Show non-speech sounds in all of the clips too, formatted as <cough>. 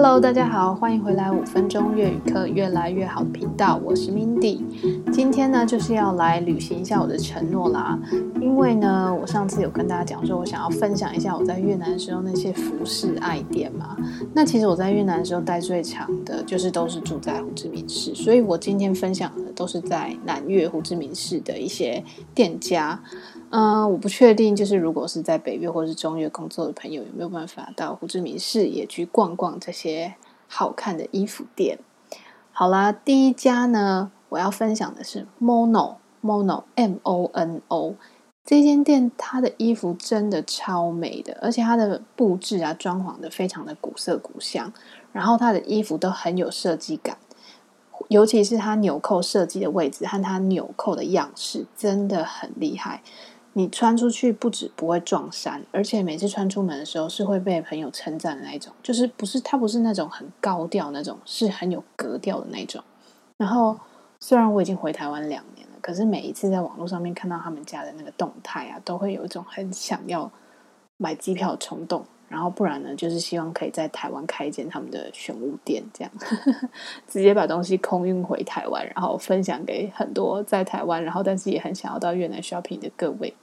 Hello，大家好，欢迎回来五分钟粤语课越来越好的频道，我是 Mindy。今天呢，就是要来履行一下我的承诺啦。因为呢，我上次有跟大家讲说，我想要分享一下我在越南的时候那些服饰爱店嘛。那其实我在越南的时候待最长的，就是都是住在胡志明市，所以我今天分享的都是在南越胡志明市的一些店家。嗯、我不确定，就是如果是在北越或是中越工作的朋友，有没有办法到胡志明市也去逛逛这些好看的衣服店？好啦，第一家呢，我要分享的是 Mono Mono M O N O 这间店，它的衣服真的超美的，而且它的布置啊、装潢的非常的古色古香，然后它的衣服都很有设计感，尤其是它纽扣设计的位置和它纽扣的样式，真的很厉害。你穿出去不止不会撞衫，而且每次穿出门的时候是会被朋友称赞的那种，就是不是它不是那种很高调那种，是很有格调的那种。然后虽然我已经回台湾两年了，可是每一次在网络上面看到他们家的那个动态啊，都会有一种很想要买机票的冲动。然后不然呢，就是希望可以在台湾开一间他们的选物店，这样 <laughs> 直接把东西空运回台湾，然后分享给很多在台湾，然后但是也很想要到越南 shopping 的各位。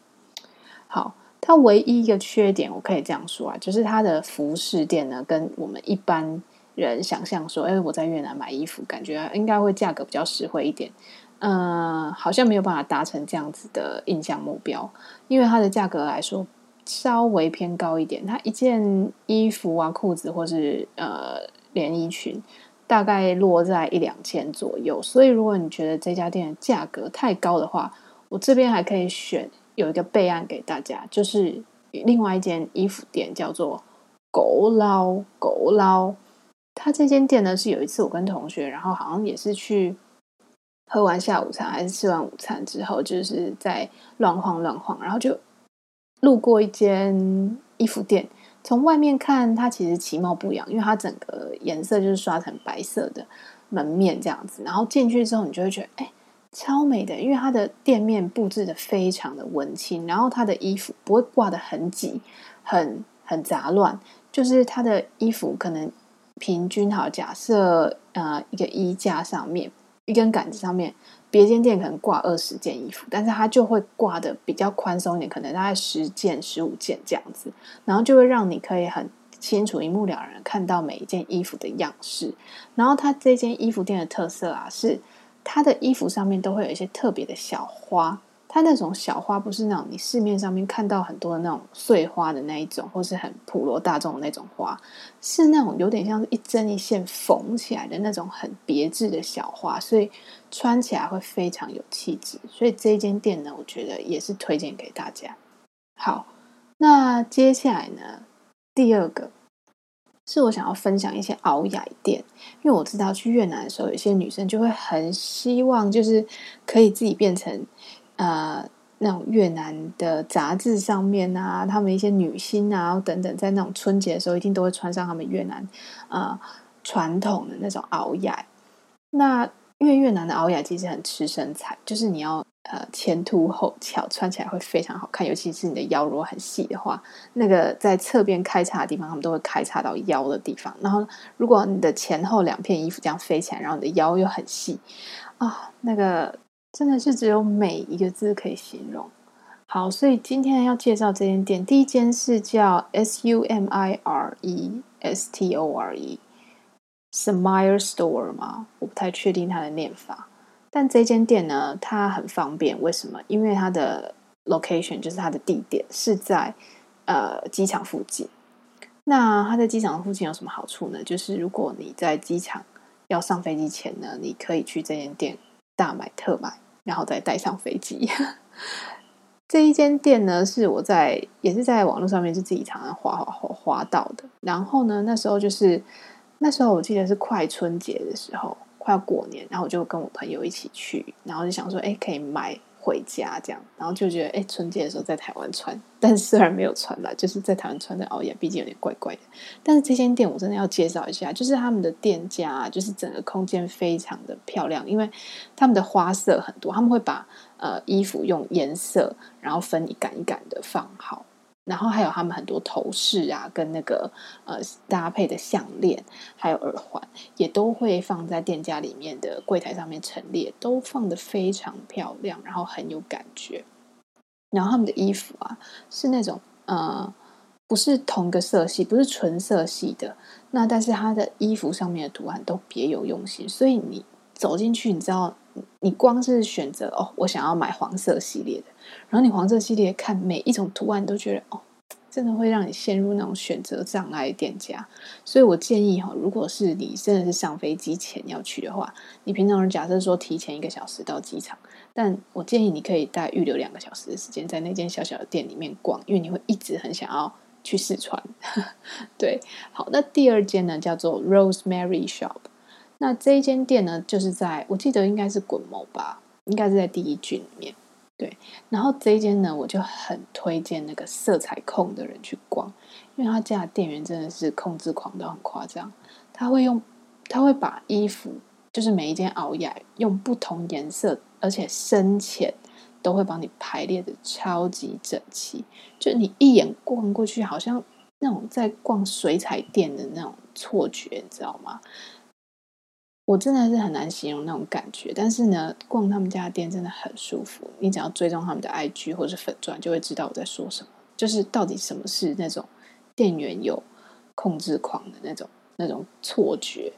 好，它唯一一个缺点，我可以这样说啊，就是它的服饰店呢，跟我们一般人想象说，哎，我在越南买衣服，感觉应该会价格比较实惠一点，嗯，好像没有办法达成这样子的印象目标，因为它的价格来说稍微偏高一点，它一件衣服啊、裤子或是呃连衣裙，大概落在一两千左右，所以如果你觉得这家店的价格太高的话，我这边还可以选。有一个备案给大家，就是另外一间衣服店叫做狗捞狗捞。他这间店呢，是有一次我跟同学，然后好像也是去喝完下午茶，还是吃完午餐之后，就是在乱晃乱晃，然后就路过一间衣服店。从外面看，它其实其貌不扬，因为它整个颜色就是刷成白色的门面这样子。然后进去之后，你就会觉得，哎。超美的，因为它的店面布置的非常的文青，然后它的衣服不会挂得很挤，很很杂乱，就是它的衣服可能平均好，假设呃一个衣架上面一根杆子上面，别间店可能挂二十件衣服，但是它就会挂的比较宽松一点，可能大概十件、十五件这样子，然后就会让你可以很清楚、一目了然看到每一件衣服的样式。然后它这间衣服店的特色啊是。它的衣服上面都会有一些特别的小花，它那种小花不是那种你市面上面看到很多的那种碎花的那一种，或是很普罗大众的那种花，是那种有点像一针一线缝起来的那种很别致的小花，所以穿起来会非常有气质。所以这间店呢，我觉得也是推荐给大家。好，那接下来呢，第二个。是我想要分享一些熬雅店，因为我知道去越南的时候，有些女生就会很希望，就是可以自己变成呃那种越南的杂志上面啊，他们一些女星啊等等，在那种春节的时候，一定都会穿上他们越南呃传统的那种袄雅。那因为越南的袄雅其实很吃身材，就是你要。呃，前凸后翘，穿起来会非常好看。尤其是你的腰如果很细的话，那个在侧边开叉的地方，他们都会开叉到腰的地方。然后，如果你的前后两片衣服这样飞起来，然后你的腰又很细啊，那个真的是只有美一个字可以形容。好，所以今天要介绍这间店，第一间是叫 S U M I R E S T O R E，Smire Store 吗？我不太确定它的念法。但这间店呢，它很方便，为什么？因为它的 location 就是它的地点是在呃机场附近。那它在机场附近有什么好处呢？就是如果你在机场要上飞机前呢，你可以去这间店大买特买，然后再带上飞机。<laughs> 这一间店呢，是我在也是在网络上面就自己常常滑滑滑滑到的。然后呢，那时候就是那时候我记得是快春节的时候。快要过年，然后我就跟我朋友一起去，然后就想说，哎，可以买回家这样，然后就觉得，哎，春节的时候在台湾穿，但是虽然没有穿吧，就是在台湾穿的熬夜，毕竟有点怪怪的。但是这间店我真的要介绍一下，就是他们的店家，就是整个空间非常的漂亮，因为他们的花色很多，他们会把呃衣服用颜色，然后分一杆一杆的放好，然后还有他们很多头饰啊，跟那个呃搭配的项链，还有耳环，也都会放在店家里面的柜台上面陈列，都放得非常漂亮，然后很有感觉。然后他们的衣服啊，是那种呃，不是同个色系，不是纯色系的，那但是他的衣服上面的图案都别有用心，所以你走进去，你知道。你光是选择哦，我想要买黄色系列的，然后你黄色系列看每一种图案都觉得哦，真的会让你陷入那种选择障碍店家。所以我建议哈，如果是你真的是上飞机前要去的话，你平常假设说提前一个小时到机场，但我建议你可以大预留两个小时的时间在那间小小的店里面逛，因为你会一直很想要去试穿。<laughs> 对，好，那第二间呢叫做 Rosemary Shop。那这一间店呢，就是在我记得应该是滚某吧，应该是在第一郡里面。对，然后这一间呢，我就很推荐那个色彩控的人去逛，因为他家的店员真的是控制狂到很夸张。他会用，他会把衣服，就是每一件袄亚用不同颜色，而且深浅都会帮你排列的超级整齐，就你一眼逛过去，好像那种在逛水彩店的那种错觉，你知道吗？我真的是很难形容那种感觉，但是呢，逛他们家店真的很舒服。你只要追踪他们的 IG 或者是粉钻，就会知道我在说什么。就是到底什么是那种店员有控制狂的那种那种错觉。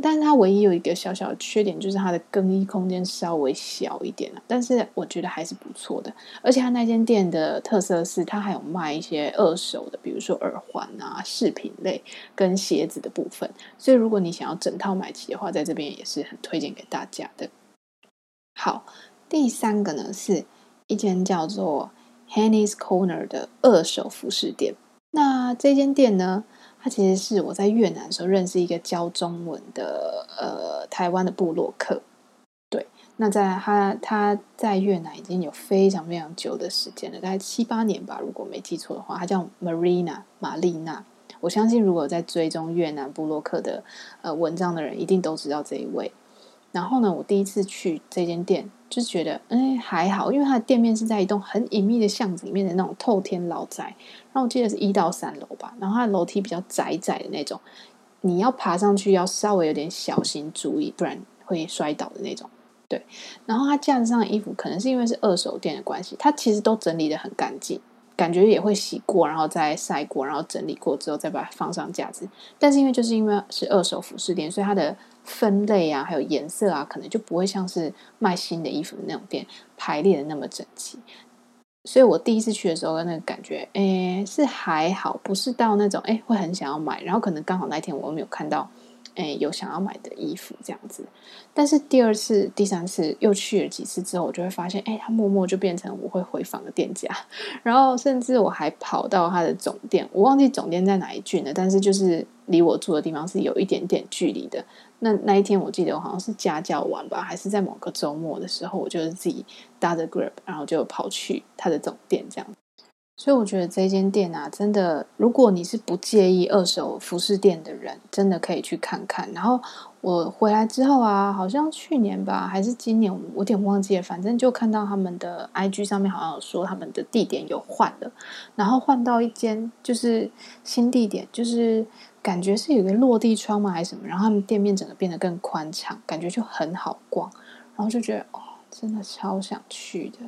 但是它唯一有一个小小的缺点，就是它的更衣空间稍微小一点了，但是我觉得还是不错的。而且它那间店的特色是，它还有卖一些二手的，比如说耳环啊、饰品类跟鞋子的部分。所以如果你想要整套买齐的话，在这边也是很推荐给大家的。好，第三个呢是一间叫做 Henny's Corner 的二手服饰店。那这间店呢，他其实是我在越南的时候认识一个教中文的呃台湾的布洛克，对，那在他他在越南已经有非常非常久的时间了，大概七八年吧，如果没记错的话，他叫 Marina 玛丽娜，我相信如果在追踪越南布洛克的呃文章的人，一定都知道这一位。然后呢，我第一次去这间店，就觉得哎还好，因为它的店面是在一栋很隐秘的巷子里面的那种透天老宅。然后我记得是一到三楼吧，然后它的楼梯比较窄窄的那种，你要爬上去要稍微有点小心注意，不然会摔倒的那种。对，然后它架子上的衣服，可能是因为是二手店的关系，它其实都整理得很干净。感觉也会洗过，然后再晒过，然后整理过之后再把它放上架子。但是因为就是因为是二手服饰店，所以它的分类啊，还有颜色啊，可能就不会像是卖新的衣服的那种店排列的那么整齐。所以我第一次去的时候，那个感觉，诶，是还好，不是到那种诶会很想要买。然后可能刚好那天我没有看到。哎，有想要买的衣服这样子，但是第二次、第三次又去了几次之后，我就会发现，哎，他默默就变成我会回访的店家，<laughs> 然后甚至我还跑到他的总店，我忘记总店在哪一郡了，但是就是离我住的地方是有一点点距离的。那那一天我记得我好像是家教完吧，还是在某个周末的时候，我就是自己搭着 Grab，然后就跑去他的总店这样。所以我觉得这间店啊，真的，如果你是不介意二手服饰店的人，真的可以去看看。然后我回来之后啊，好像去年吧，还是今年，我有点忘记了。反正就看到他们的 IG 上面好像有说他们的地点有换了，然后换到一间就是新地点，就是感觉是有个落地窗嘛，还是什么。然后他们店面整个变得更宽敞，感觉就很好逛。然后就觉得哦，真的超想去的。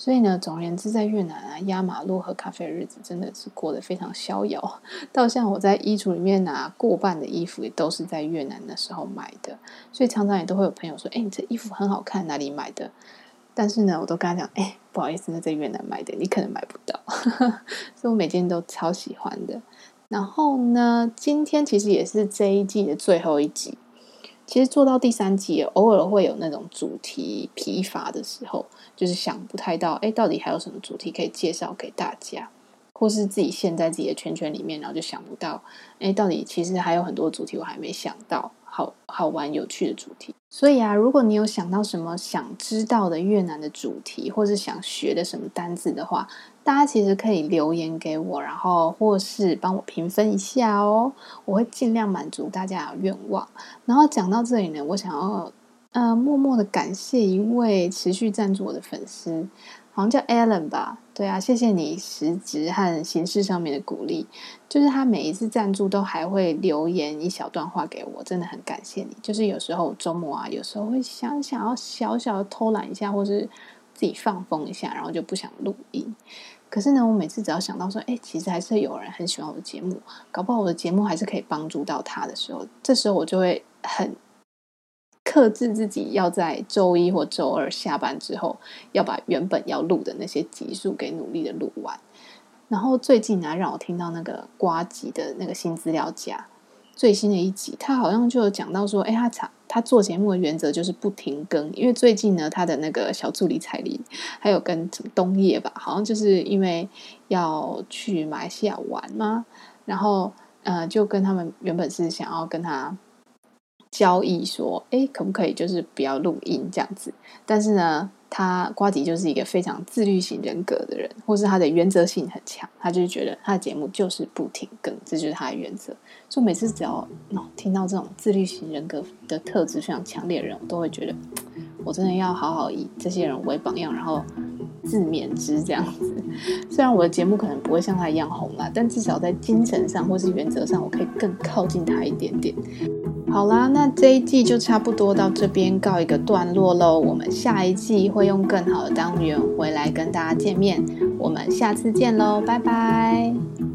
所以呢，总而言之，在越南啊，压马路喝咖啡的日子真的是过得非常逍遥。<laughs> 到像我在衣橱里面拿过半的衣服，也都是在越南的时候买的。所以常常也都会有朋友说：“哎，你这衣服很好看，哪里买的？”但是呢，我都跟他讲：“哎，不好意思，那在越南买的，你可能买不到。” <laughs> 所以我每件都超喜欢的。然后呢，今天其实也是这一季的最后一集。其实做到第三季，偶尔会有那种主题疲乏的时候，就是想不太到，哎，到底还有什么主题可以介绍给大家，或是自己陷在自己的圈圈里面，然后就想不到，哎，到底其实还有很多主题我还没想到，好好玩有趣的主题。所以啊，如果你有想到什么想知道的越南的主题，或是想学的什么单字的话，大家其实可以留言给我，然后或是帮我评分一下哦，我会尽量满足大家的愿望。然后讲到这里呢，我想要呃默默的感谢一位持续赞助我的粉丝，好像叫 Alan 吧？对啊，谢谢你实质和形式上面的鼓励。就是他每一次赞助都还会留言一小段话给我，真的很感谢你。就是有时候周末啊，有时候会想想要小小的偷懒一下，或是自己放风一下，然后就不想录音。可是呢，我每次只要想到说，哎，其实还是有人很喜欢我的节目，搞不好我的节目还是可以帮助到他的时候，这时候我就会很克制自己，要在周一或周二下班之后，要把原本要录的那些集数给努力的录完。然后最近呢，让我听到那个瓜吉的那个新资料夹最新的一集，他好像就有讲到说，哎，他查。他做节目的原则就是不停更，因为最近呢，他的那个小助理彩铃还有跟什么东叶吧，好像就是因为要去马来西亚玩嘛，然后呃，就跟他们原本是想要跟他交易说，哎，可不可以就是不要录音这样子，但是呢。他瓜迪就是一个非常自律型人格的人，或是他的原则性很强，他就是觉得他的节目就是不停更，这就是他的原则。所以每次只要、哦、听到这种自律型人格的特质非常强烈的人，我都会觉得我真的要好好以这些人为榜样，然后自勉之这样子。虽然我的节目可能不会像他一样红啦，但至少在精神上或是原则上，我可以更靠近他一点点。好啦，那这一季就差不多到这边告一个段落喽。我们下一季会用更好的单元回来跟大家见面。我们下次见喽，拜拜。